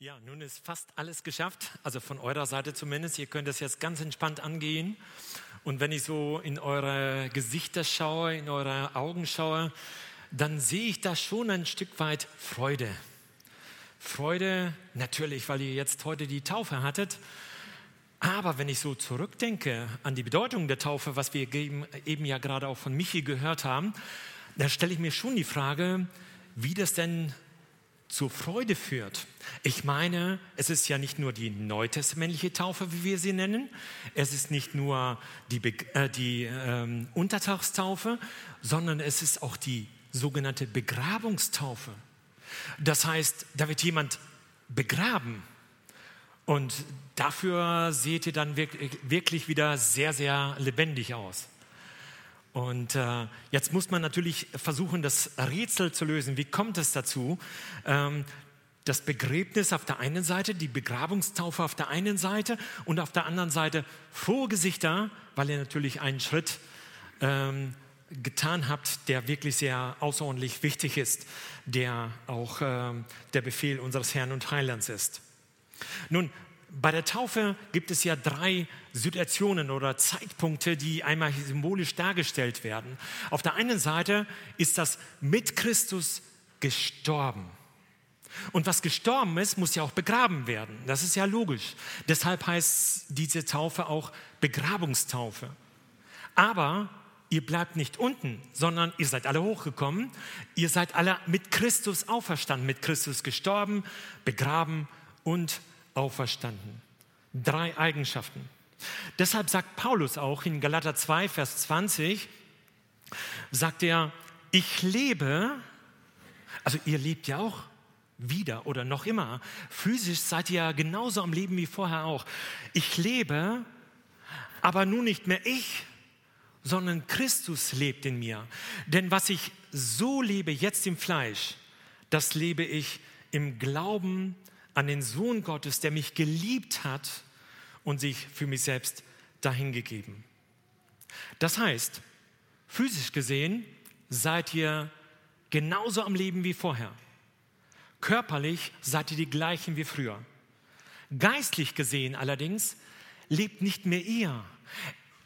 Ja, nun ist fast alles geschafft, also von eurer Seite zumindest. Ihr könnt das jetzt ganz entspannt angehen. Und wenn ich so in eure Gesichter schaue, in eure Augen schaue, dann sehe ich da schon ein Stück weit Freude. Freude natürlich, weil ihr jetzt heute die Taufe hattet. Aber wenn ich so zurückdenke an die Bedeutung der Taufe, was wir eben ja gerade auch von Michi gehört haben, dann stelle ich mir schon die Frage, wie das denn zur Freude führt. Ich meine, es ist ja nicht nur die neutestamentliche Taufe, wie wir sie nennen, es ist nicht nur die, äh, die ähm, Untertagstaufe, sondern es ist auch die sogenannte Begrabungstaufe. Das heißt, da wird jemand begraben. Und dafür seht ihr dann wirklich wieder sehr, sehr lebendig aus. Und äh, jetzt muss man natürlich versuchen, das Rätsel zu lösen. Wie kommt es dazu? Ähm, das Begräbnis auf der einen Seite, die Begrabungstaufe auf der einen Seite und auf der anderen Seite frohe Gesichter, weil ihr natürlich einen Schritt ähm, getan habt, der wirklich sehr außerordentlich wichtig ist, der auch äh, der Befehl unseres Herrn und Heilands ist. Nun, bei der Taufe gibt es ja drei Situationen oder Zeitpunkte, die einmal symbolisch dargestellt werden. Auf der einen Seite ist das mit Christus gestorben. Und was gestorben ist, muss ja auch begraben werden. Das ist ja logisch. Deshalb heißt diese Taufe auch Begrabungstaufe. Aber ihr bleibt nicht unten, sondern ihr seid alle hochgekommen. Ihr seid alle mit Christus auferstanden, mit Christus gestorben, begraben und auferstanden. Drei Eigenschaften. Deshalb sagt Paulus auch in Galater 2, Vers 20, sagt er, ich lebe, also ihr lebt ja auch wieder oder noch immer. Physisch seid ihr ja genauso am Leben wie vorher auch. Ich lebe, aber nun nicht mehr ich, sondern Christus lebt in mir. Denn was ich so lebe jetzt im Fleisch, das lebe ich im Glauben an den Sohn Gottes, der mich geliebt hat und sich für mich selbst dahingegeben. Das heißt, physisch gesehen seid ihr genauso am Leben wie vorher. Körperlich seid ihr die gleichen wie früher. Geistlich gesehen allerdings lebt nicht mehr ihr.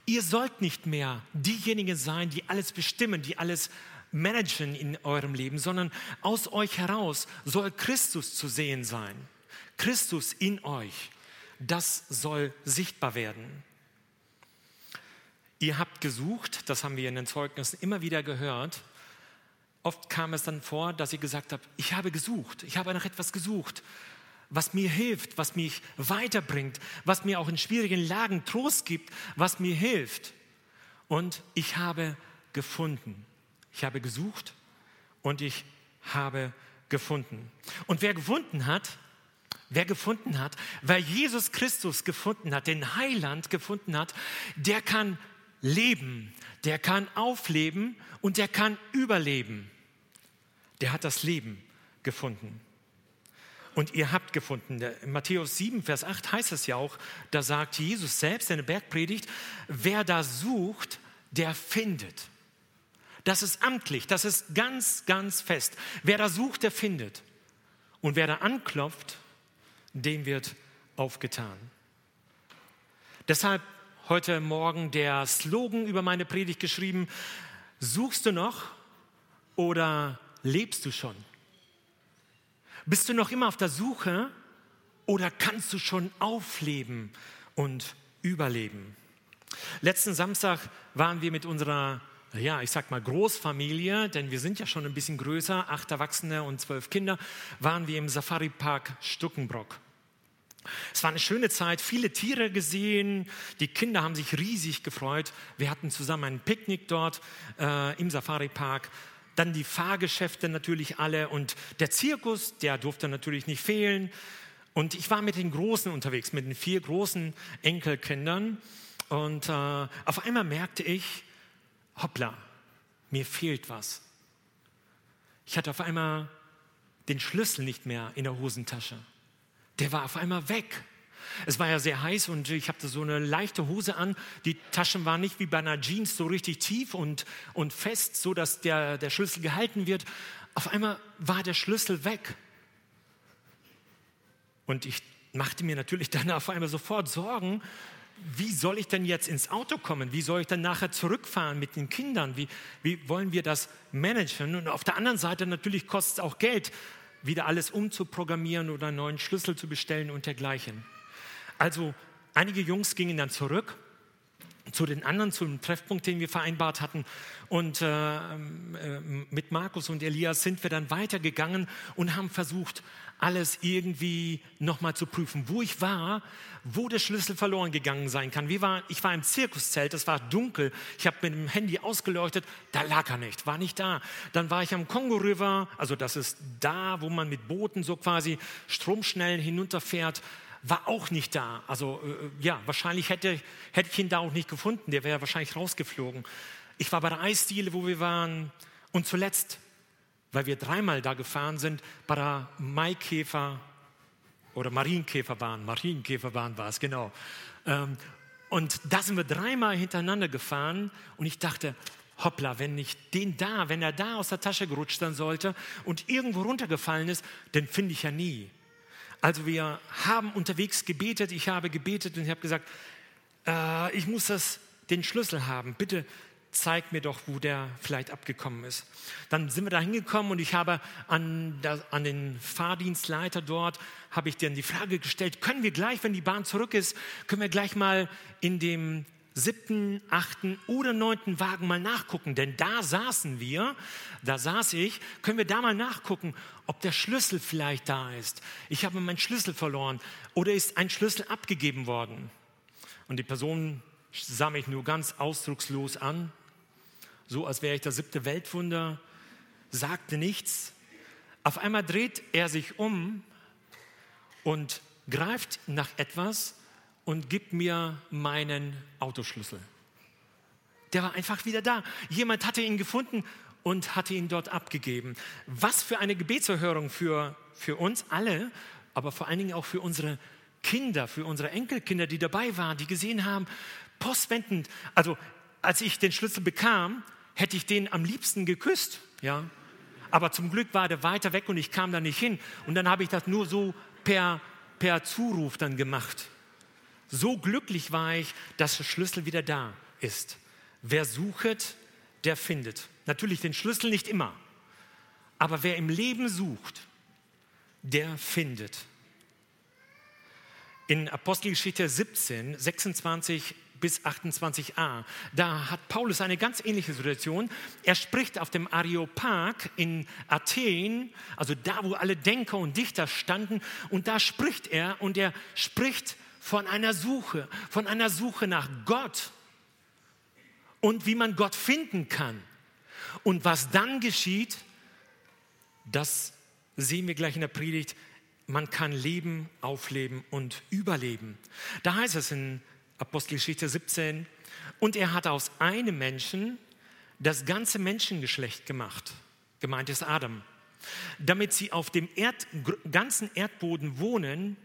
Ihr sollt nicht mehr diejenigen sein, die alles bestimmen, die alles managen in eurem Leben, sondern aus euch heraus soll Christus zu sehen sein. Christus in euch, das soll sichtbar werden. Ihr habt gesucht, das haben wir in den Zeugnissen immer wieder gehört. Oft kam es dann vor, dass ihr gesagt habt, ich habe gesucht, ich habe nach etwas gesucht, was mir hilft, was mich weiterbringt, was mir auch in schwierigen Lagen Trost gibt, was mir hilft. Und ich habe gefunden. Ich habe gesucht und ich habe gefunden. Und wer gefunden hat, Wer gefunden hat, wer Jesus Christus gefunden hat, den Heiland gefunden hat, der kann leben, der kann aufleben und der kann überleben. Der hat das Leben gefunden. Und ihr habt gefunden, in Matthäus 7, Vers 8 heißt es ja auch, da sagt Jesus selbst in der Bergpredigt, wer da sucht, der findet. Das ist amtlich, das ist ganz, ganz fest. Wer da sucht, der findet. Und wer da anklopft, dem wird aufgetan. Deshalb heute Morgen der Slogan über meine Predigt geschrieben, suchst du noch oder lebst du schon? Bist du noch immer auf der Suche oder kannst du schon aufleben und überleben? Letzten Samstag waren wir mit unserer ja, ich sag mal Großfamilie, denn wir sind ja schon ein bisschen größer, acht Erwachsene und zwölf Kinder, waren wir im Safari Park Stuckenbrock. Es war eine schöne Zeit, viele Tiere gesehen, die Kinder haben sich riesig gefreut. Wir hatten zusammen ein Picknick dort äh, im Safari Park. Dann die Fahrgeschäfte natürlich alle und der Zirkus, der durfte natürlich nicht fehlen. Und ich war mit den Großen unterwegs, mit den vier großen Enkelkindern. Und äh, auf einmal merkte ich, hoppla, mir fehlt was. Ich hatte auf einmal den Schlüssel nicht mehr in der Hosentasche. Der war auf einmal weg. Es war ja sehr heiß und ich hatte so eine leichte Hose an. Die Taschen waren nicht wie bei einer Jeans so richtig tief und, und fest, so dass der, der Schlüssel gehalten wird. Auf einmal war der Schlüssel weg. Und ich machte mir natürlich dann auf einmal sofort Sorgen, wie soll ich denn jetzt ins Auto kommen? Wie soll ich dann nachher zurückfahren mit den Kindern? Wie, wie wollen wir das managen? Und auf der anderen Seite natürlich kostet es auch Geld, wieder alles umzuprogrammieren oder einen neuen Schlüssel zu bestellen und dergleichen. Also einige Jungs gingen dann zurück zu den anderen, zu dem Treffpunkt, den wir vereinbart hatten. Und äh, äh, mit Markus und Elias sind wir dann weitergegangen und haben versucht, alles irgendwie nochmal zu prüfen, wo ich war, wo der Schlüssel verloren gegangen sein kann. War, ich war im Zirkuszelt, es war dunkel, ich habe mit dem Handy ausgeleuchtet, da lag er nicht, war nicht da. Dann war ich am Kongo River, also das ist da, wo man mit Booten so quasi stromschnell hinunterfährt war auch nicht da. Also äh, ja, wahrscheinlich hätte, hätte ich ihn da auch nicht gefunden. Der wäre wahrscheinlich rausgeflogen. Ich war bei der Eisdiele, wo wir waren. Und zuletzt, weil wir dreimal da gefahren sind, bei der Maikäfer oder Marienkäferbahn. Marienkäferbahn war es, genau. Ähm, und da sind wir dreimal hintereinander gefahren. Und ich dachte, hoppla, wenn ich den da, wenn er da aus der Tasche gerutscht sein sollte und irgendwo runtergefallen ist, den finde ich ja nie. Also wir haben unterwegs gebetet, ich habe gebetet und ich habe gesagt, äh, ich muss das, den Schlüssel haben. Bitte zeig mir doch, wo der vielleicht abgekommen ist. Dann sind wir da hingekommen und ich habe an, der, an den Fahrdienstleiter dort, habe ich dann die Frage gestellt, können wir gleich, wenn die Bahn zurück ist, können wir gleich mal in dem siebten, achten oder neunten Wagen mal nachgucken, denn da saßen wir, da saß ich, können wir da mal nachgucken, ob der Schlüssel vielleicht da ist. Ich habe meinen Schlüssel verloren oder ist ein Schlüssel abgegeben worden. Und die Person sah mich nur ganz ausdruckslos an, so als wäre ich das siebte Weltwunder, sagte nichts. Auf einmal dreht er sich um und greift nach etwas, und gib mir meinen Autoschlüssel. Der war einfach wieder da. Jemand hatte ihn gefunden und hatte ihn dort abgegeben. Was für eine Gebetserhörung für, für uns alle, aber vor allen Dingen auch für unsere Kinder, für unsere Enkelkinder, die dabei waren, die gesehen haben, postwendend, also als ich den Schlüssel bekam, hätte ich den am liebsten geküsst, ja. Aber zum Glück war der weiter weg und ich kam da nicht hin. Und dann habe ich das nur so per, per Zuruf dann gemacht. So glücklich war ich, dass der Schlüssel wieder da ist. Wer sucht, der findet. Natürlich den Schlüssel nicht immer, aber wer im Leben sucht, der findet. In Apostelgeschichte 17, 26 bis 28a, da hat Paulus eine ganz ähnliche Situation. Er spricht auf dem Areopag in Athen, also da, wo alle Denker und Dichter standen, und da spricht er und er spricht von einer Suche, von einer Suche nach Gott und wie man Gott finden kann. Und was dann geschieht, das sehen wir gleich in der Predigt. Man kann leben, aufleben und überleben. Da heißt es in Apostelgeschichte 17, und er hat aus einem Menschen das ganze Menschengeschlecht gemacht. Gemeint ist Adam. Damit sie auf dem Erd, ganzen Erdboden wohnen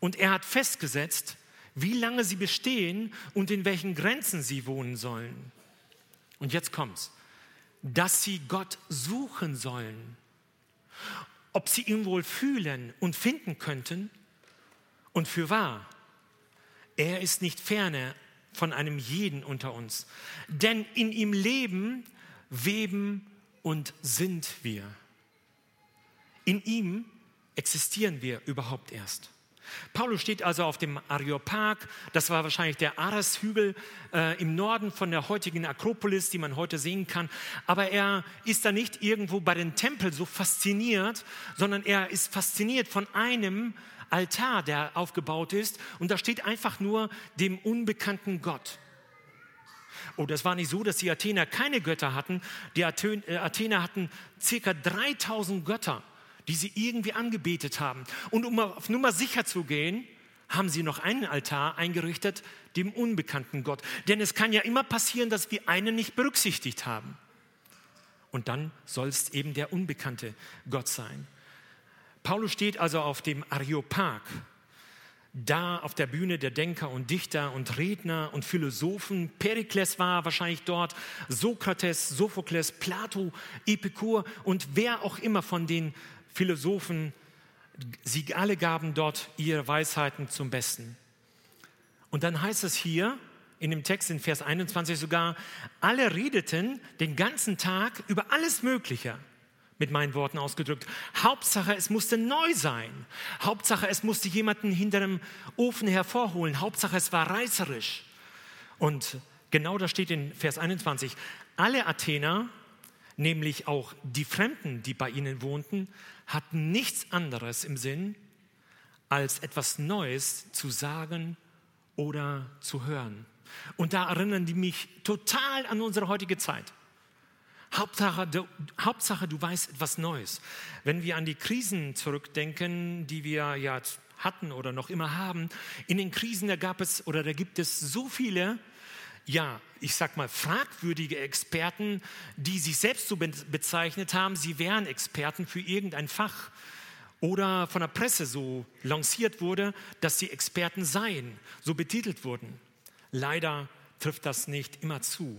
und er hat festgesetzt, wie lange sie bestehen und in welchen Grenzen sie wohnen sollen. Und jetzt kommt's, dass sie Gott suchen sollen. Ob sie ihn wohl fühlen und finden könnten und für wahr. Er ist nicht ferne von einem jeden unter uns, denn in ihm leben, weben und sind wir. In ihm existieren wir überhaupt erst. Paulus steht also auf dem Areopag, das war wahrscheinlich der Arashügel äh, im Norden von der heutigen Akropolis, die man heute sehen kann. Aber er ist da nicht irgendwo bei den Tempeln so fasziniert, sondern er ist fasziniert von einem Altar, der aufgebaut ist. Und da steht einfach nur dem unbekannten Gott. Oh, das war nicht so, dass die Athener keine Götter hatten. Die äh, Athener hatten circa 3000 Götter die sie irgendwie angebetet haben. Und um auf Nummer sicher zu gehen, haben sie noch einen Altar eingerichtet, dem unbekannten Gott. Denn es kann ja immer passieren, dass wir einen nicht berücksichtigt haben. Und dann soll es eben der unbekannte Gott sein. Paulus steht also auf dem Areopag, da auf der Bühne der Denker und Dichter und Redner und Philosophen. Perikles war wahrscheinlich dort, Sokrates, Sophokles, Plato, Epikur und wer auch immer von den Philosophen sie alle gaben dort ihre Weisheiten zum Besten. Und dann heißt es hier in dem Text in Vers 21 sogar, alle redeten den ganzen Tag über alles Mögliche, mit meinen Worten ausgedrückt. Hauptsache, es musste neu sein. Hauptsache, es musste jemanden hinter dem Ofen hervorholen. Hauptsache, es war reißerisch. Und genau das steht in Vers 21. Alle Athener, nämlich auch die Fremden, die bei ihnen wohnten, hatten nichts anderes im Sinn, als etwas Neues zu sagen oder zu hören. Und da erinnern die mich total an unsere heutige Zeit. Hauptsache du, Hauptsache, du weißt etwas Neues. Wenn wir an die Krisen zurückdenken, die wir ja hatten oder noch immer haben, in den Krisen, da gab es oder da gibt es so viele, ja, ich sag mal, fragwürdige Experten, die sich selbst so bezeichnet haben, sie wären Experten für irgendein Fach oder von der Presse so lanciert wurde, dass sie Experten seien, so betitelt wurden. Leider trifft das nicht immer zu.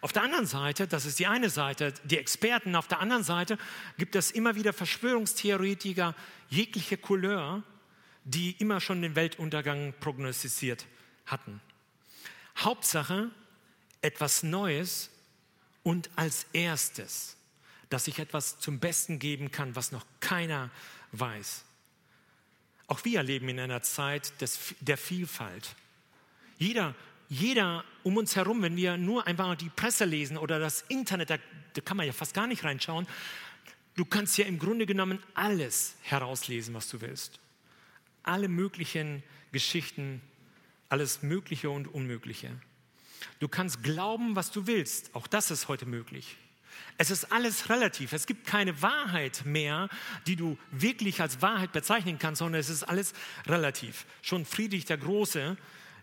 Auf der anderen Seite, das ist die eine Seite, die Experten, auf der anderen Seite gibt es immer wieder Verschwörungstheoretiker jeglicher Couleur, die immer schon den Weltuntergang prognostiziert hatten. Hauptsache etwas Neues und als erstes, dass ich etwas zum Besten geben kann, was noch keiner weiß. Auch wir leben in einer Zeit des, der Vielfalt. Jeder jeder um uns herum, wenn wir nur einfach die Presse lesen oder das Internet, da, da kann man ja fast gar nicht reinschauen, du kannst ja im Grunde genommen alles herauslesen, was du willst. Alle möglichen Geschichten, alles Mögliche und Unmögliche. Du kannst glauben, was du willst. Auch das ist heute möglich. Es ist alles relativ. Es gibt keine Wahrheit mehr, die du wirklich als Wahrheit bezeichnen kannst, sondern es ist alles relativ. Schon Friedrich der Große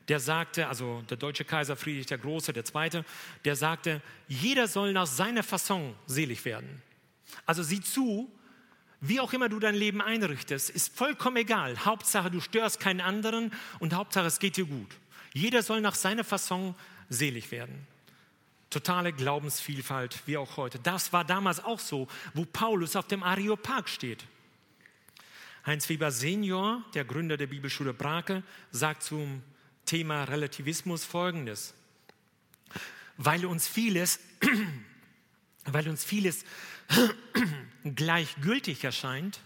der sagte, also der deutsche Kaiser Friedrich der Große, der Zweite, der sagte, jeder soll nach seiner Fasson selig werden. Also sieh zu, wie auch immer du dein Leben einrichtest, ist vollkommen egal. Hauptsache, du störst keinen anderen und Hauptsache, es geht dir gut. Jeder soll nach seiner Fasson selig werden. Totale Glaubensvielfalt, wie auch heute. Das war damals auch so, wo Paulus auf dem Areopag steht. Heinz Weber Senior, der Gründer der Bibelschule Brake, sagt zum Thema Relativismus folgendes. Weil uns vieles, weil uns vieles gleichgültig erscheint,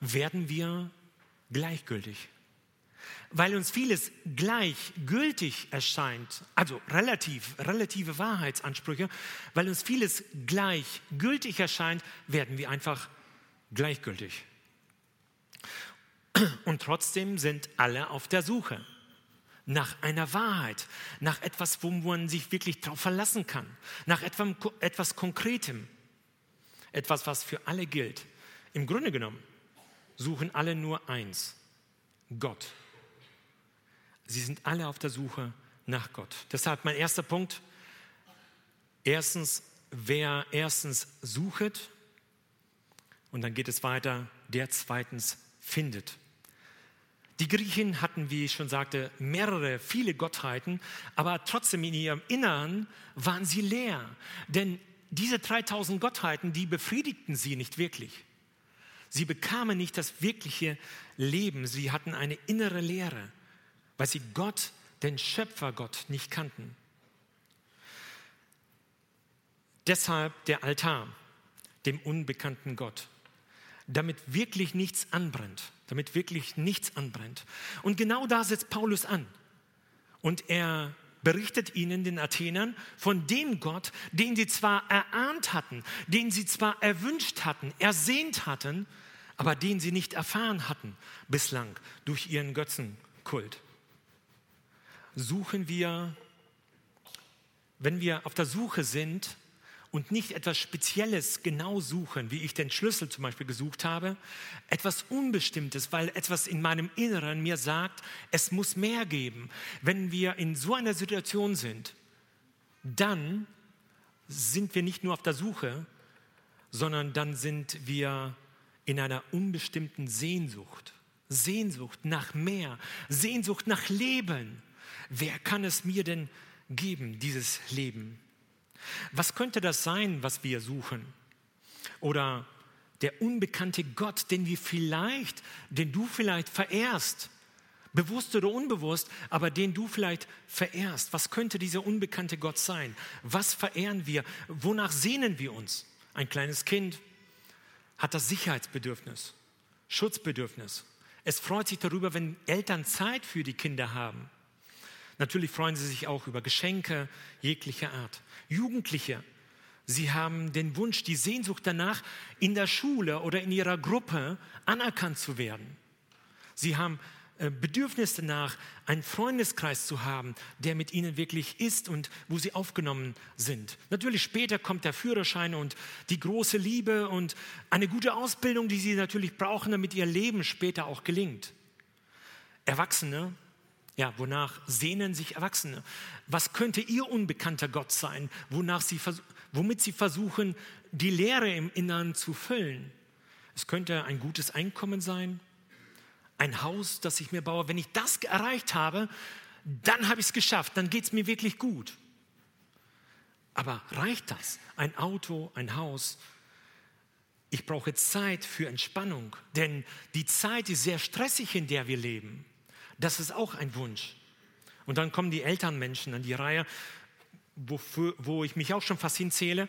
werden wir gleichgültig. Weil uns vieles gleichgültig erscheint, also relativ, relative Wahrheitsansprüche, weil uns vieles gleichgültig erscheint, werden wir einfach gleichgültig. Und trotzdem sind alle auf der Suche nach einer Wahrheit, nach etwas, wo man sich wirklich darauf verlassen kann, nach etwas, etwas Konkretem, etwas, was für alle gilt. Im Grunde genommen suchen alle nur eins, Gott. Sie sind alle auf der Suche nach Gott. Deshalb mein erster Punkt, erstens, wer erstens suchet und dann geht es weiter, der zweitens findet. Die Griechen hatten, wie ich schon sagte, mehrere, viele Gottheiten, aber trotzdem in ihrem Innern waren sie leer. Denn diese 3000 Gottheiten, die befriedigten sie nicht wirklich. Sie bekamen nicht das wirkliche Leben. Sie hatten eine innere Leere, weil sie Gott, den Schöpfergott, nicht kannten. Deshalb der Altar, dem unbekannten Gott damit wirklich nichts anbrennt, damit wirklich nichts anbrennt. Und genau da setzt Paulus an. Und er berichtet ihnen, den Athenern, von dem Gott, den sie zwar erahnt hatten, den sie zwar erwünscht hatten, ersehnt hatten, aber den sie nicht erfahren hatten bislang durch ihren Götzenkult. Suchen wir, wenn wir auf der Suche sind, und nicht etwas Spezielles genau suchen, wie ich den Schlüssel zum Beispiel gesucht habe, etwas Unbestimmtes, weil etwas in meinem Inneren mir sagt, es muss mehr geben. Wenn wir in so einer Situation sind, dann sind wir nicht nur auf der Suche, sondern dann sind wir in einer unbestimmten Sehnsucht. Sehnsucht nach mehr, Sehnsucht nach Leben. Wer kann es mir denn geben, dieses Leben? Was könnte das sein, was wir suchen? Oder der unbekannte Gott, den wir vielleicht, den du vielleicht verehrst, bewusst oder unbewusst, aber den du vielleicht verehrst. Was könnte dieser unbekannte Gott sein? Was verehren wir? Wonach sehnen wir uns? Ein kleines Kind hat das Sicherheitsbedürfnis, Schutzbedürfnis. Es freut sich darüber, wenn Eltern Zeit für die Kinder haben. Natürlich freuen sie sich auch über Geschenke jeglicher Art. Jugendliche Sie haben den Wunsch, die Sehnsucht danach, in der Schule oder in ihrer Gruppe anerkannt zu werden. Sie haben äh, Bedürfnis danach, einen Freundeskreis zu haben, der mit ihnen wirklich ist und wo sie aufgenommen sind. Natürlich später kommt der Führerschein und die große Liebe und eine gute Ausbildung, die sie natürlich brauchen, damit ihr Leben später auch gelingt. Erwachsene, ja, wonach sehnen sich Erwachsene? Was könnte ihr unbekannter Gott sein, wonach sie womit sie versuchen, die Leere im Innern zu füllen. Es könnte ein gutes Einkommen sein, ein Haus, das ich mir baue. Wenn ich das erreicht habe, dann habe ich es geschafft, dann geht es mir wirklich gut. Aber reicht das? Ein Auto, ein Haus? Ich brauche Zeit für Entspannung, denn die Zeit ist sehr stressig, in der wir leben. Das ist auch ein Wunsch. Und dann kommen die Elternmenschen an die Reihe wofür, wo ich mich auch schon fast hinzähle,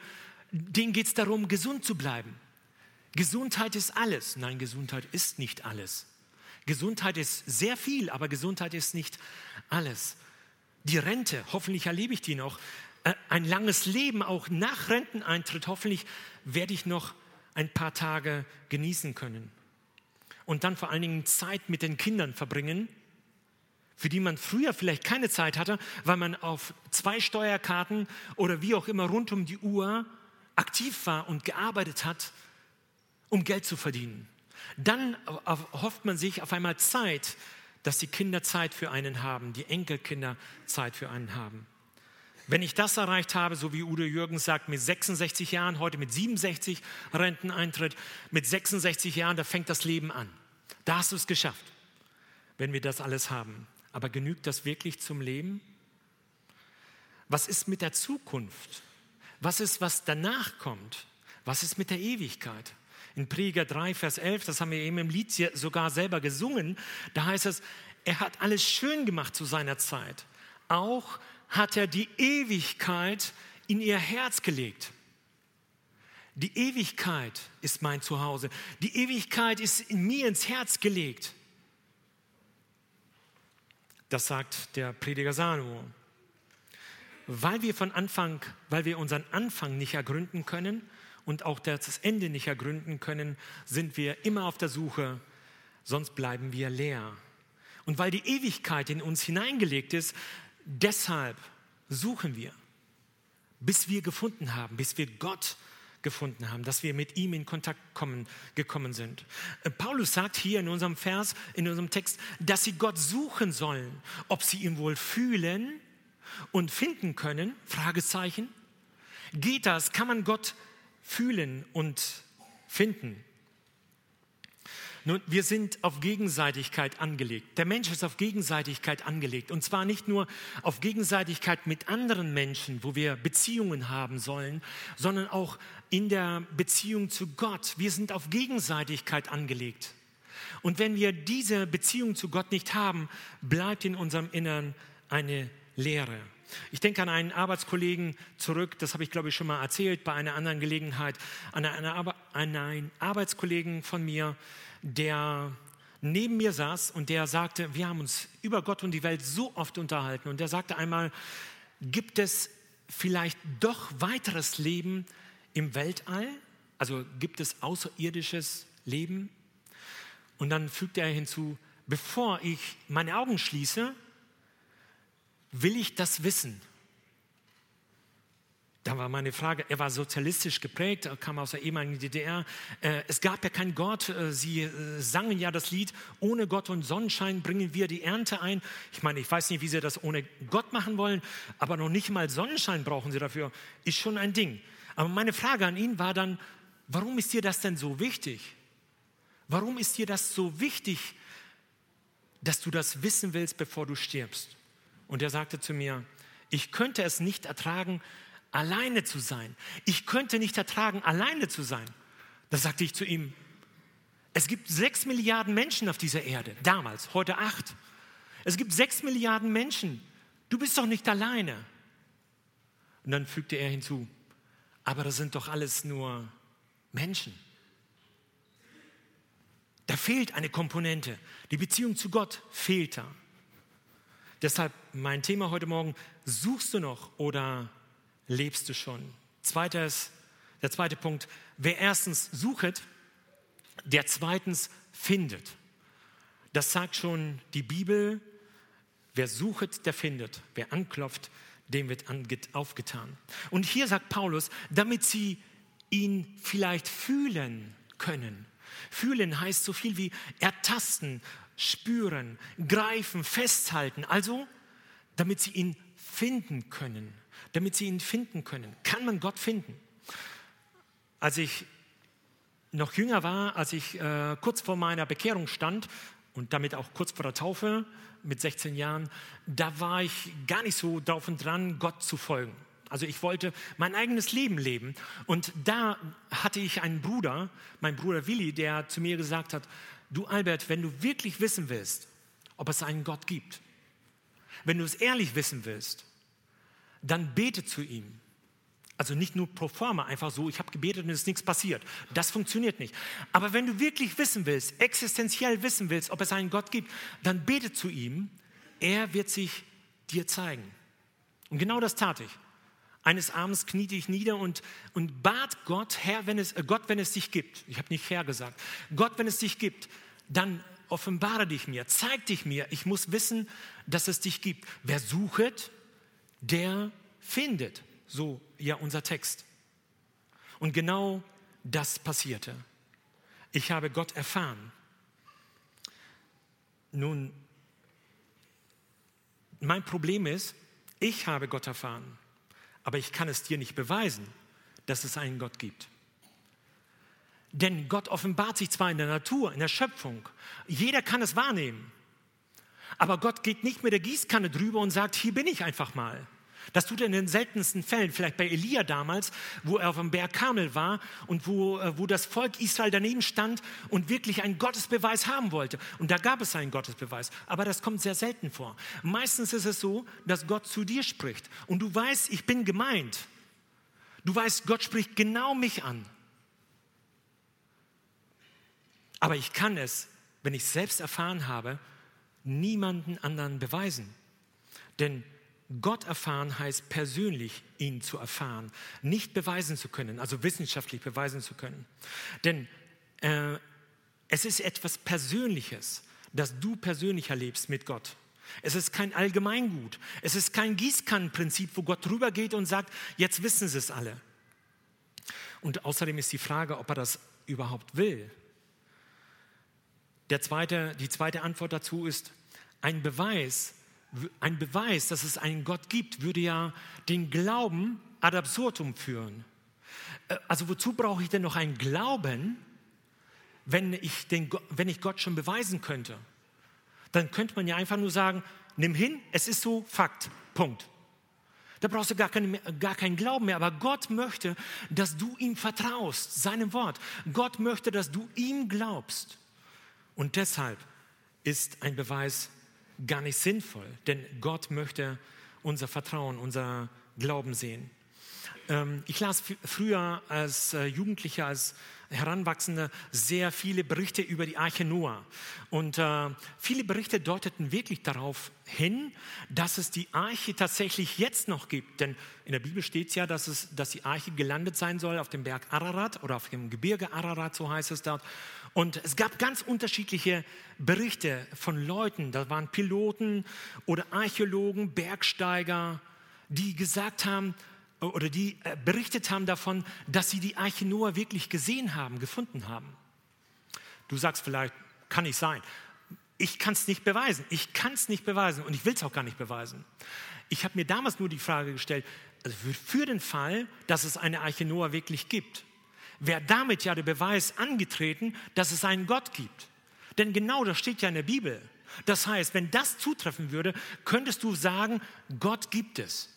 denen geht es darum, gesund zu bleiben. Gesundheit ist alles. Nein, Gesundheit ist nicht alles. Gesundheit ist sehr viel, aber Gesundheit ist nicht alles. Die Rente, hoffentlich erlebe ich die noch. Äh, ein langes Leben, auch nach Renteneintritt, hoffentlich werde ich noch ein paar Tage genießen können. Und dann vor allen Dingen Zeit mit den Kindern verbringen für die man früher vielleicht keine Zeit hatte, weil man auf zwei Steuerkarten oder wie auch immer rund um die Uhr aktiv war und gearbeitet hat, um Geld zu verdienen. Dann hofft man sich auf einmal Zeit, dass die Kinder Zeit für einen haben, die Enkelkinder Zeit für einen haben. Wenn ich das erreicht habe, so wie Udo Jürgens sagt, mit 66 Jahren, heute mit 67 Renteneintritt, mit 66 Jahren, da fängt das Leben an. Da hast du es geschafft, wenn wir das alles haben. Aber genügt das wirklich zum Leben? Was ist mit der Zukunft? Was ist, was danach kommt? Was ist mit der Ewigkeit? In Prediger 3, Vers 11, das haben wir eben im Lied sogar selber gesungen, da heißt es, er hat alles schön gemacht zu seiner Zeit. Auch hat er die Ewigkeit in ihr Herz gelegt. Die Ewigkeit ist mein Zuhause. Die Ewigkeit ist in mir ins Herz gelegt. Das sagt der Prediger Salomo. Weil wir von Anfang, weil wir unseren Anfang nicht ergründen können und auch das Ende nicht ergründen können, sind wir immer auf der Suche, sonst bleiben wir leer. Und weil die Ewigkeit in uns hineingelegt ist, deshalb suchen wir, bis wir gefunden haben, bis wir Gott gefunden haben, dass wir mit ihm in Kontakt kommen, gekommen sind. Äh, Paulus sagt hier in unserem Vers, in unserem Text, dass sie Gott suchen sollen, ob sie ihn wohl fühlen und finden können, Fragezeichen. Geht das? Kann man Gott fühlen und finden? Nun, wir sind auf Gegenseitigkeit angelegt. Der Mensch ist auf Gegenseitigkeit angelegt. Und zwar nicht nur auf Gegenseitigkeit mit anderen Menschen, wo wir Beziehungen haben sollen, sondern auch in der Beziehung zu Gott. Wir sind auf Gegenseitigkeit angelegt. Und wenn wir diese Beziehung zu Gott nicht haben, bleibt in unserem Innern eine Leere. Ich denke an einen Arbeitskollegen zurück, das habe ich glaube ich schon mal erzählt bei einer anderen Gelegenheit, an einen Arbeitskollegen von mir, der neben mir saß und der sagte, wir haben uns über Gott und die Welt so oft unterhalten und der sagte einmal, gibt es vielleicht doch weiteres Leben im Weltall? Also gibt es außerirdisches Leben? Und dann fügte er hinzu, bevor ich meine Augen schließe, will ich das wissen. Da war meine Frage, er war sozialistisch geprägt, kam aus der ehemaligen DDR. Äh, es gab ja keinen Gott. Äh, sie äh, sangen ja das Lied, ohne Gott und Sonnenschein bringen wir die Ernte ein. Ich meine, ich weiß nicht, wie sie das ohne Gott machen wollen, aber noch nicht mal Sonnenschein brauchen sie dafür. Ist schon ein Ding. Aber meine Frage an ihn war dann, warum ist dir das denn so wichtig? Warum ist dir das so wichtig, dass du das wissen willst, bevor du stirbst? Und er sagte zu mir, ich könnte es nicht ertragen, alleine zu sein. Ich könnte nicht ertragen, alleine zu sein. Da sagte ich zu ihm, es gibt sechs Milliarden Menschen auf dieser Erde, damals, heute acht. Es gibt sechs Milliarden Menschen. Du bist doch nicht alleine. Und dann fügte er hinzu, aber das sind doch alles nur Menschen. Da fehlt eine Komponente. Die Beziehung zu Gott fehlt da. Deshalb mein Thema heute Morgen, suchst du noch oder lebst du schon? Zweites, der zweite Punkt, wer erstens suchet, der zweitens findet. Das sagt schon die Bibel, wer suchet, der findet, wer anklopft, dem wird aufgetan. Und hier sagt Paulus, damit sie ihn vielleicht fühlen können. Fühlen heißt so viel wie ertasten, spüren, greifen, festhalten. Also, damit sie ihn finden können. Damit sie ihn finden können. Kann man Gott finden? Als ich noch jünger war, als ich äh, kurz vor meiner Bekehrung stand und damit auch kurz vor der Taufe mit 16 Jahren, da war ich gar nicht so drauf und dran, Gott zu folgen. Also ich wollte mein eigenes Leben leben. Und da hatte ich einen Bruder, mein Bruder Willi, der zu mir gesagt hat, du Albert, wenn du wirklich wissen willst, ob es einen Gott gibt, wenn du es ehrlich wissen willst, dann bete zu ihm. Also nicht nur pro forma, einfach so, ich habe gebetet und es ist nichts passiert. Das funktioniert nicht. Aber wenn du wirklich wissen willst, existenziell wissen willst, ob es einen Gott gibt, dann bete zu ihm. Er wird sich dir zeigen. Und genau das tat ich. Eines Abends kniete ich nieder und, und bat Gott, Herr, wenn es, äh Gott, wenn es dich gibt. Ich habe nicht Herr gesagt. Gott, wenn es dich gibt, dann offenbare dich mir, zeig dich mir. Ich muss wissen, dass es dich gibt. Wer suchet, der findet. So ja unser Text. Und genau das passierte. Ich habe Gott erfahren. Nun, mein Problem ist, ich habe Gott erfahren aber ich kann es dir nicht beweisen, dass es einen Gott gibt. Denn Gott offenbart sich zwar in der Natur, in der Schöpfung, jeder kann es wahrnehmen, aber Gott geht nicht mit der Gießkanne drüber und sagt, hier bin ich einfach mal. Das tut er in den seltensten Fällen, vielleicht bei Elia damals, wo er auf dem Berg Kamel war und wo, äh, wo das Volk Israel daneben stand und wirklich einen Gottesbeweis haben wollte. Und da gab es einen Gottesbeweis. Aber das kommt sehr selten vor. Meistens ist es so, dass Gott zu dir spricht und du weißt, ich bin gemeint. Du weißt, Gott spricht genau mich an. Aber ich kann es, wenn ich es selbst erfahren habe, niemanden anderen beweisen. Denn Gott erfahren heißt persönlich ihn zu erfahren, nicht beweisen zu können, also wissenschaftlich beweisen zu können. Denn äh, es ist etwas Persönliches, das du persönlich erlebst mit Gott. Es ist kein Allgemeingut. Es ist kein Gießkannenprinzip, wo Gott drüber geht und sagt, jetzt wissen sie es alle. Und außerdem ist die Frage, ob er das überhaupt will. Der zweite, die zweite Antwort dazu ist, ein Beweis ein Beweis, dass es einen Gott gibt, würde ja den Glauben ad absurdum führen. Äh, also wozu brauche ich denn noch einen Glauben, wenn ich, den, wenn ich Gott schon beweisen könnte? Dann könnte man ja einfach nur sagen, nimm hin, es ist so, Fakt, Punkt. Da brauchst du gar, kein, gar keinen Glauben mehr. Aber Gott möchte, dass du ihm vertraust, seinem Wort. Gott möchte, dass du ihm glaubst. Und deshalb ist ein Beweis gar nicht sinnvoll, denn Gott möchte unser Vertrauen, unser Glauben sehen. Ähm, ich las früher als äh, Jugendlicher, als Heranwachsende sehr viele Berichte über die Arche Noah. Und äh, viele Berichte deuteten wirklich darauf hin, dass es die Arche tatsächlich jetzt noch gibt. Denn in der Bibel steht ja, dass, es, dass die Arche gelandet sein soll auf dem Berg Ararat oder auf dem Gebirge Ararat, so heißt es dort. Und es gab ganz unterschiedliche Berichte von Leuten, da waren Piloten oder Archäologen, Bergsteiger, die gesagt haben, oder die äh, berichtet haben davon, dass sie die Arche Noah wirklich gesehen haben, gefunden haben. Du sagst vielleicht, kann nicht sein. Ich kann es nicht beweisen. Ich kann es nicht beweisen und ich will es auch gar nicht beweisen. Ich habe mir damals nur die Frage gestellt, also für den Fall, dass es eine Arche Noah wirklich gibt, wäre damit ja der Beweis angetreten, dass es einen Gott gibt. Denn genau das steht ja in der Bibel. Das heißt, wenn das zutreffen würde, könntest du sagen, Gott gibt es.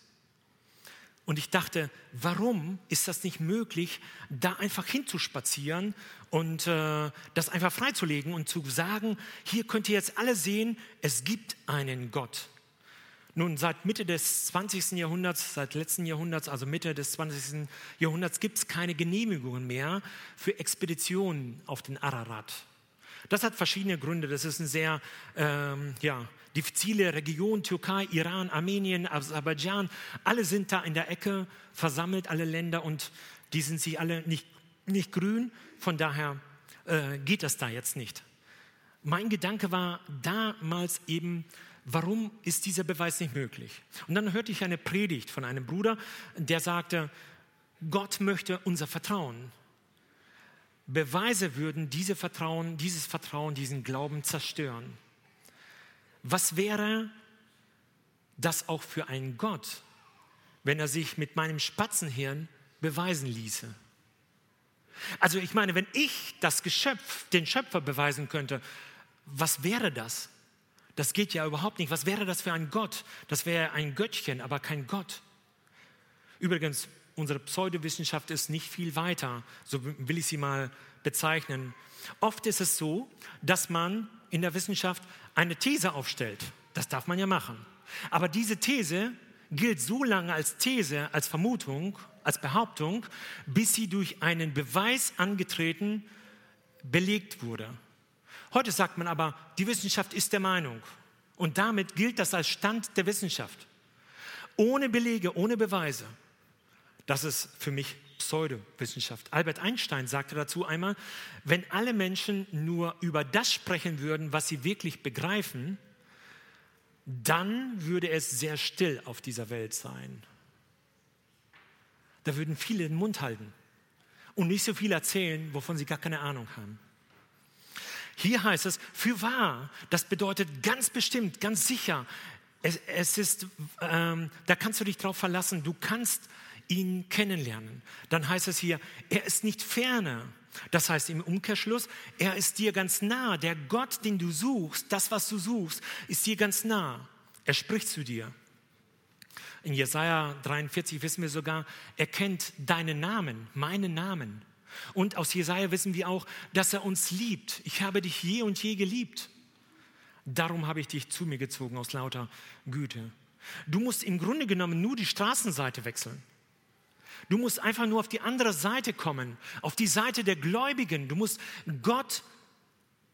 Und ich dachte, warum ist das nicht möglich, da einfach hinzuspazieren und äh, das einfach freizulegen und zu sagen, hier könnt ihr jetzt alle sehen, es gibt einen Gott. Nun, seit Mitte des 20. Jahrhunderts, seit letzten Jahrhunderts, also Mitte des 20. Jahrhunderts, gibt es keine Genehmigungen mehr für Expeditionen auf den Ararat. Das hat verschiedene Gründe. Das ist eine sehr ähm, ja, diffizile Region, Türkei, Iran, Armenien, Aserbaidschan. Alle sind da in der Ecke versammelt, alle Länder, und die sind sie alle nicht, nicht grün. Von daher äh, geht das da jetzt nicht. Mein Gedanke war damals eben, warum ist dieser Beweis nicht möglich? Und dann hörte ich eine Predigt von einem Bruder, der sagte, Gott möchte unser Vertrauen. Beweise würden diese Vertrauen, dieses Vertrauen, diesen Glauben zerstören. Was wäre das auch für ein Gott, wenn er sich mit meinem Spatzenhirn beweisen ließe? Also ich meine, wenn ich das Geschöpf, den Schöpfer beweisen könnte, was wäre das? Das geht ja überhaupt nicht. Was wäre das für ein Gott? Das wäre ein Göttchen, aber kein Gott. Übrigens, unsere Pseudowissenschaft ist nicht viel weiter, so will ich sie mal bezeichnen. Oft ist es so, dass man in der Wissenschaft eine These aufstellt. Das darf man ja machen. Aber diese These gilt so lange als These, als Vermutung, als Behauptung, bis sie durch einen Beweis angetreten belegt wurde. Heute sagt man aber, die Wissenschaft ist der Meinung. Und damit gilt das als Stand der Wissenschaft. Ohne Belege, ohne Beweise. Das ist für mich Pseudowissenschaft. Albert Einstein sagte dazu einmal, wenn alle Menschen nur über das sprechen würden, was sie wirklich begreifen, dann würde es sehr still auf dieser Welt sein. Da würden viele den Mund halten und nicht so viel erzählen, wovon sie gar keine Ahnung haben. Hier heißt es, für wahr, das bedeutet ganz bestimmt, ganz sicher. Es, es ist, ähm, da kannst du dich drauf verlassen, du kannst ihn kennenlernen. Dann heißt es hier, er ist nicht ferne. Das heißt im Umkehrschluss, er ist dir ganz nah. Der Gott, den du suchst, das, was du suchst, ist dir ganz nah. Er spricht zu dir. In Jesaja 43 wissen wir sogar, er kennt deinen Namen, meinen Namen. Und aus Jesaja wissen wir auch, dass er uns liebt. Ich habe dich je und je geliebt. Darum habe ich dich zu mir gezogen aus lauter Güte. Du musst im Grunde genommen nur die Straßenseite wechseln. Du musst einfach nur auf die andere Seite kommen, auf die Seite der Gläubigen. Du musst Gott,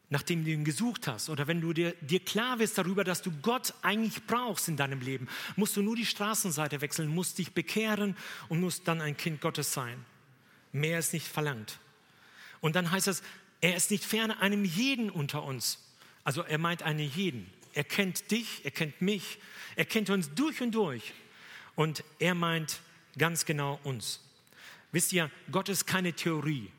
nachdem du ihn gesucht hast, oder wenn du dir, dir klar wirst darüber, dass du Gott eigentlich brauchst in deinem Leben, musst du nur die Straßenseite wechseln, musst dich bekehren und musst dann ein Kind Gottes sein. Mehr ist nicht verlangt. Und dann heißt es, er ist nicht ferne einem jeden unter uns. Also er meint einen jeden. Er kennt dich, er kennt mich, er kennt uns durch und durch. Und er meint ganz genau uns. Wisst ihr, Gott ist keine Theorie.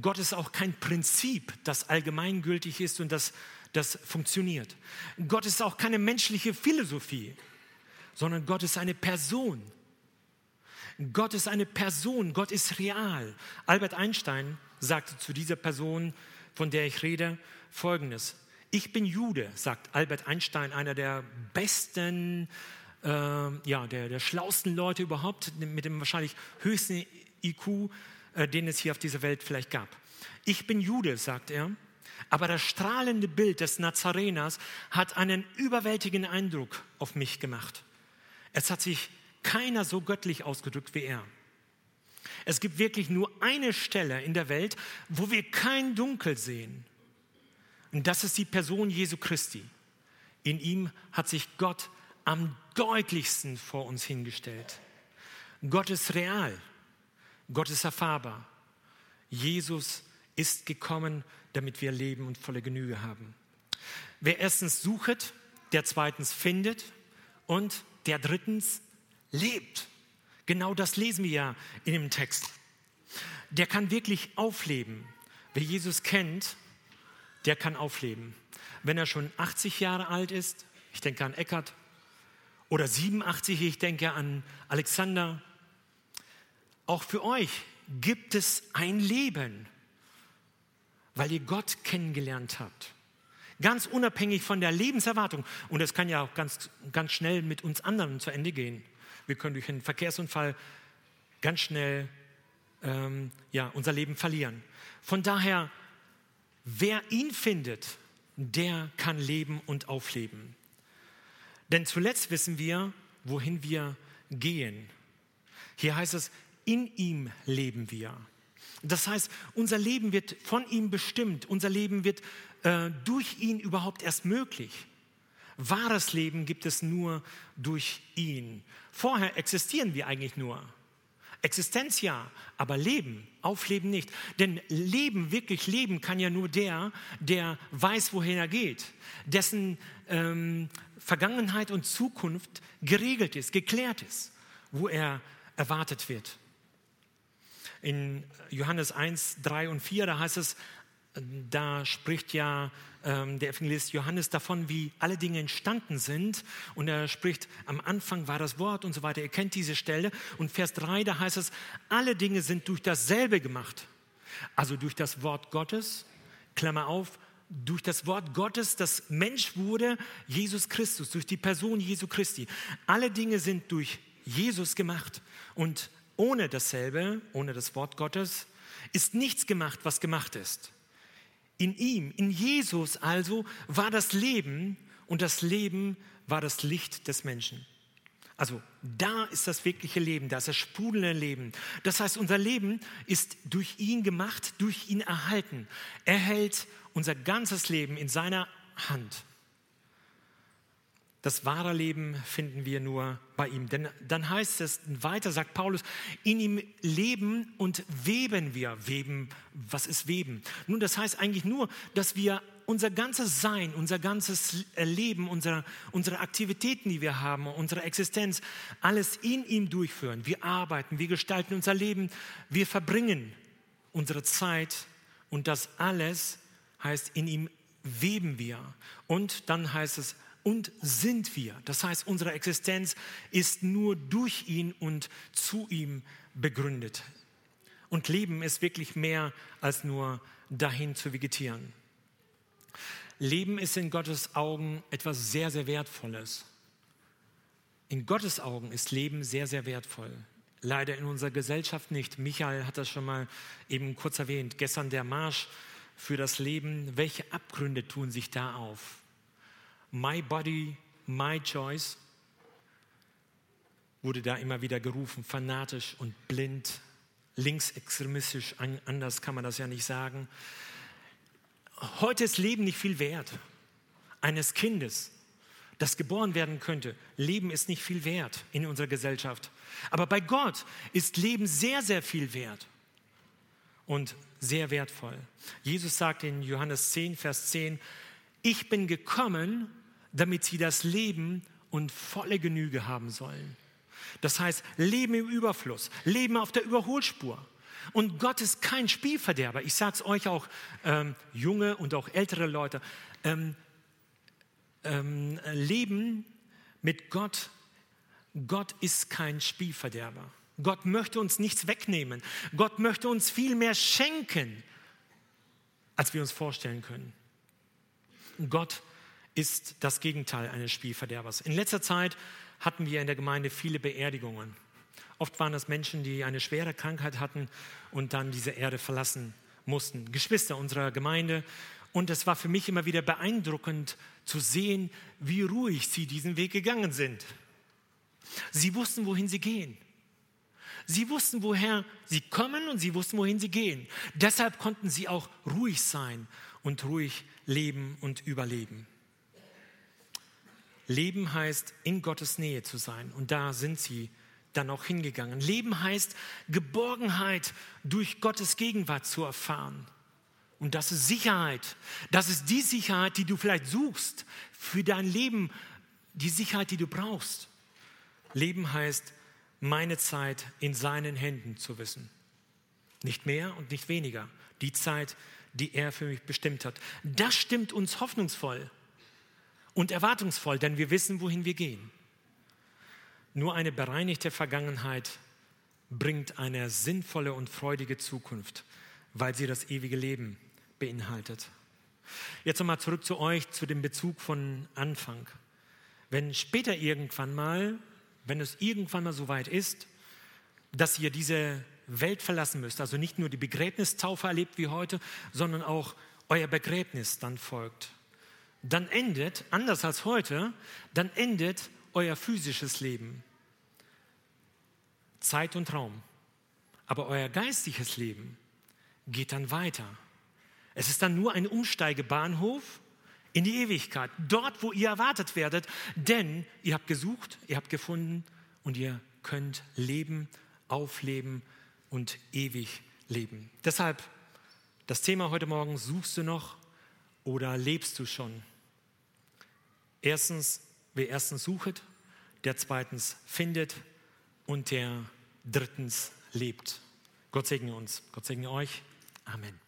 Gott ist auch kein Prinzip, das allgemeingültig ist und das, das funktioniert. Gott ist auch keine menschliche Philosophie, sondern Gott ist eine Person. Gott ist eine Person, Gott ist real. Albert Einstein sagte zu dieser Person, von der ich rede, folgendes. Ich bin Jude, sagt Albert Einstein, einer der besten, äh, ja, der, der schlausten Leute überhaupt, mit dem wahrscheinlich höchsten IQ, äh, den es hier auf dieser Welt vielleicht gab. Ich bin Jude, sagt er, aber das strahlende Bild des Nazareners hat einen überwältigenden Eindruck auf mich gemacht. Es hat sich keiner so göttlich ausgedrückt wie er. Es gibt wirklich nur eine Stelle in der Welt, wo wir kein Dunkel sehen. Und das ist die Person Jesu Christi. In ihm hat sich Gott am deutlichsten vor uns hingestellt. Gott ist real. Gott ist erfahrbar. Jesus ist gekommen, damit wir Leben und volle Genüge haben. Wer erstens sucht, der zweitens findet und der drittens lebt. Genau das lesen wir ja in dem Text. Der kann wirklich aufleben. Wer Jesus kennt, der kann aufleben. Wenn er schon 80 Jahre alt ist, ich denke an Eckart, oder 87, ich denke an Alexander, auch für euch gibt es ein Leben, weil ihr Gott kennengelernt habt. Ganz unabhängig von der Lebenserwartung. Und es kann ja auch ganz, ganz schnell mit uns anderen zu Ende gehen Wir können durch einen Verkehrsunfall ganz schnell ähm, ja, unser Leben verlieren. Von daher, wer ihn findet, der kann leben und aufleben. Denn zuletzt wissen wir, wohin wir gehen. Hier heißt es, in ihm leben wir. Das heißt, unser Leben wird von ihm bestimmt, unser Leben wird äh, durch ihn überhaupt erst möglich. Wahres Leben gibt es nur durch ihn. Vorher existieren wir eigentlich nur. Existenz ja, aber Leben, Aufleben nicht. Denn Leben, wirklich Leben kann ja nur der, der weiß, wohin er geht, dessen ähm, Vergangenheit und Zukunft geregelt ist, geklärt ist, wo er erwartet wird. In Johannes 1, 3 und 4, da heißt es, da spricht ja ähm, der Evangelist Johannes davon, wie alle Dinge entstanden sind. Und er spricht, am Anfang war das Wort und so weiter. Ihr kennt diese Stelle. Und Vers 3, da heißt es, alle Dinge sind durch dasselbe gemacht. Also durch das Wort Gottes, Klammer auf, durch das Wort Gottes, das Mensch wurde, Jesus Christus, durch die Person Jesu Christi. Alle Dinge sind durch Jesus gemacht. Und ohne dasselbe, ohne das Wort Gottes, ist nichts gemacht, was gemacht ist. In ihm, in Jesus also, war das Leben und das Leben war das Licht des Menschen. Also da ist das wirkliche Leben, da ist das sprudelnde Leben. Das heißt, unser Leben ist durch ihn gemacht, durch ihn erhalten. Er hält unser ganzes Leben in seiner Hand. Das wahre Leben finden wir nur bei ihm. Denn dann heißt es weiter, sagt Paulus, in ihm leben und weben wir. Weben, was ist Weben? Nun, das heißt eigentlich nur, dass wir unser ganzes Sein, unser ganzes Leben, unsere, unsere Aktivitäten, die wir haben, unsere Existenz, alles in ihm durchführen. Wir arbeiten, wir gestalten unser Leben, wir verbringen unsere Zeit und das alles heißt, in ihm weben wir. Und dann heißt es, und sind wir. Das heißt, unsere Existenz ist nur durch ihn und zu ihm begründet. Und Leben ist wirklich mehr als nur dahin zu vegetieren. Leben ist in Gottes Augen etwas sehr, sehr Wertvolles. In Gottes Augen ist Leben sehr, sehr wertvoll. Leider in unserer Gesellschaft nicht. Michael hat das schon mal eben kurz erwähnt. Gestern der Marsch für das Leben. Welche Abgründe tun sich da auf? My Body, My Choice, wurde da immer wieder gerufen, fanatisch und blind, linksextremistisch, anders kann man das ja nicht sagen. Heute ist Leben nicht viel wert. Eines Kindes, das geboren werden könnte. Leben ist nicht viel wert in unserer Gesellschaft. Aber bei Gott ist Leben sehr, sehr viel wert und sehr wertvoll. Jesus sagt in Johannes 10, Vers 10, ich bin gekommen, damit sie das Leben und volle Genüge haben sollen. Das heißt, Leben im Überfluss, Leben auf der Überholspur. Und Gott ist kein Spielverderber. Ich sage es euch auch, ähm, junge und auch ältere Leute. Ähm, ähm, Leben mit Gott, Gott ist kein Spielverderber. Gott möchte uns nichts wegnehmen. Gott möchte uns viel mehr schenken, als wir uns vorstellen können. Gott ist das Gegenteil eines Spielverderbers. In letzter Zeit hatten wir in der Gemeinde viele Beerdigungen. Oft waren das Menschen, die eine schwere Krankheit hatten und dann diese Erde verlassen mussten. Geschwister unserer Gemeinde. Und es war für mich immer wieder beeindruckend zu sehen, wie ruhig sie diesen Weg gegangen sind. Sie wussten, wohin sie gehen. Sie wussten, woher sie kommen und sie wussten, wohin sie gehen. Deshalb konnten sie auch ruhig sein und ruhig leben und überleben. Leben heißt, in Gottes Nähe zu sein. Und da sind sie dann auch hingegangen. Leben heißt, Geborgenheit durch Gottes Gegenwart zu erfahren. Und das ist Sicherheit. Das ist die Sicherheit, die du vielleicht suchst für dein Leben, die Sicherheit, die du brauchst. Leben heißt, meine Zeit in seinen Händen zu wissen. Nicht mehr und nicht weniger. Die Zeit, die er für mich bestimmt hat. Das stimmt uns hoffnungsvoll und erwartungsvoll, denn wir wissen, wohin wir gehen. Nur eine bereinigte Vergangenheit bringt eine sinnvolle und freudige Zukunft, weil sie das ewige Leben beinhaltet. Jetzt nochmal zurück zu euch, zu dem Bezug von Anfang. Wenn später irgendwann mal wenn es irgendwann mal so weit ist, dass ihr diese Welt verlassen müsst, also nicht nur die Begräbnistaufe erlebt wie heute, sondern auch euer Begräbnis dann folgt, dann endet, anders als heute, dann endet euer physisches Leben. Zeit und Raum. Aber euer geistliches Leben geht dann weiter. Es ist dann nur ein Umsteigebahnhof in die Ewigkeit, dort, wo ihr erwartet werdet, denn ihr habt gesucht, ihr habt gefunden und ihr könnt leben, aufleben und ewig leben. Deshalb das Thema heute Morgen, suchst du noch oder lebst du schon? Erstens, wer erstens sucht, der zweitens findet und der drittens lebt. Gott segne uns, Gott segne euch. Amen.